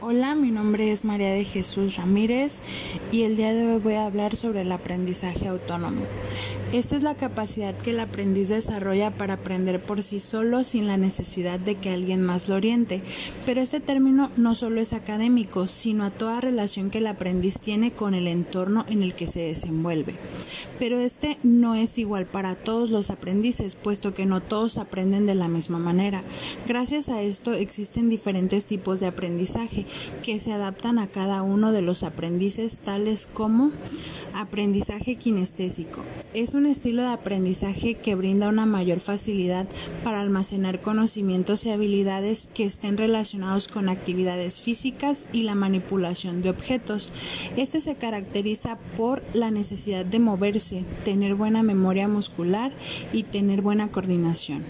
Hola, mi nombre es María de Jesús Ramírez y el día de hoy voy a hablar sobre el aprendizaje autónomo. Esta es la capacidad que el aprendiz desarrolla para aprender por sí solo sin la necesidad de que alguien más lo oriente. Pero este término no solo es académico, sino a toda relación que el aprendiz tiene con el entorno en el que se desenvuelve. Pero este no es igual para todos los aprendices, puesto que no todos aprenden de la misma manera. Gracias a esto existen diferentes tipos de aprendizaje que se adaptan a cada uno de los aprendices, tales como aprendizaje kinestésico. Es un estilo de aprendizaje que brinda una mayor facilidad para almacenar conocimientos y habilidades que estén relacionados con actividades físicas y la manipulación de objetos. Este se caracteriza por la necesidad de moverse, tener buena memoria muscular y tener buena coordinación.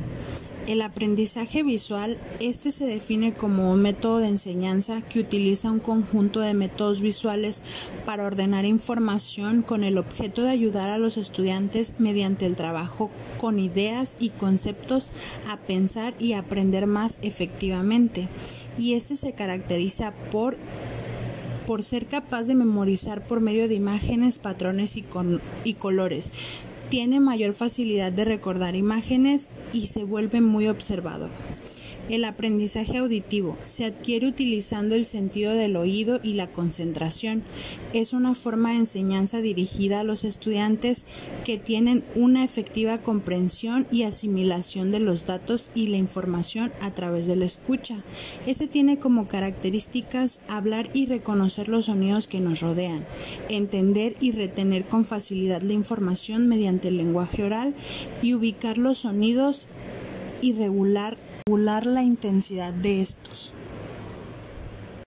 El aprendizaje visual, este se define como un método de enseñanza que utiliza un conjunto de métodos visuales para ordenar información con el objeto de ayudar a los estudiantes mediante el trabajo con ideas y conceptos a pensar y aprender más efectivamente. Y este se caracteriza por por ser capaz de memorizar por medio de imágenes, patrones y, y colores, tiene mayor facilidad de recordar imágenes y se vuelve muy observador. El aprendizaje auditivo se adquiere utilizando el sentido del oído y la concentración. Es una forma de enseñanza dirigida a los estudiantes que tienen una efectiva comprensión y asimilación de los datos y la información a través de la escucha. Este tiene como características hablar y reconocer los sonidos que nos rodean, entender y retener con facilidad la información mediante el lenguaje oral y ubicar los sonidos y regular la intensidad de estos.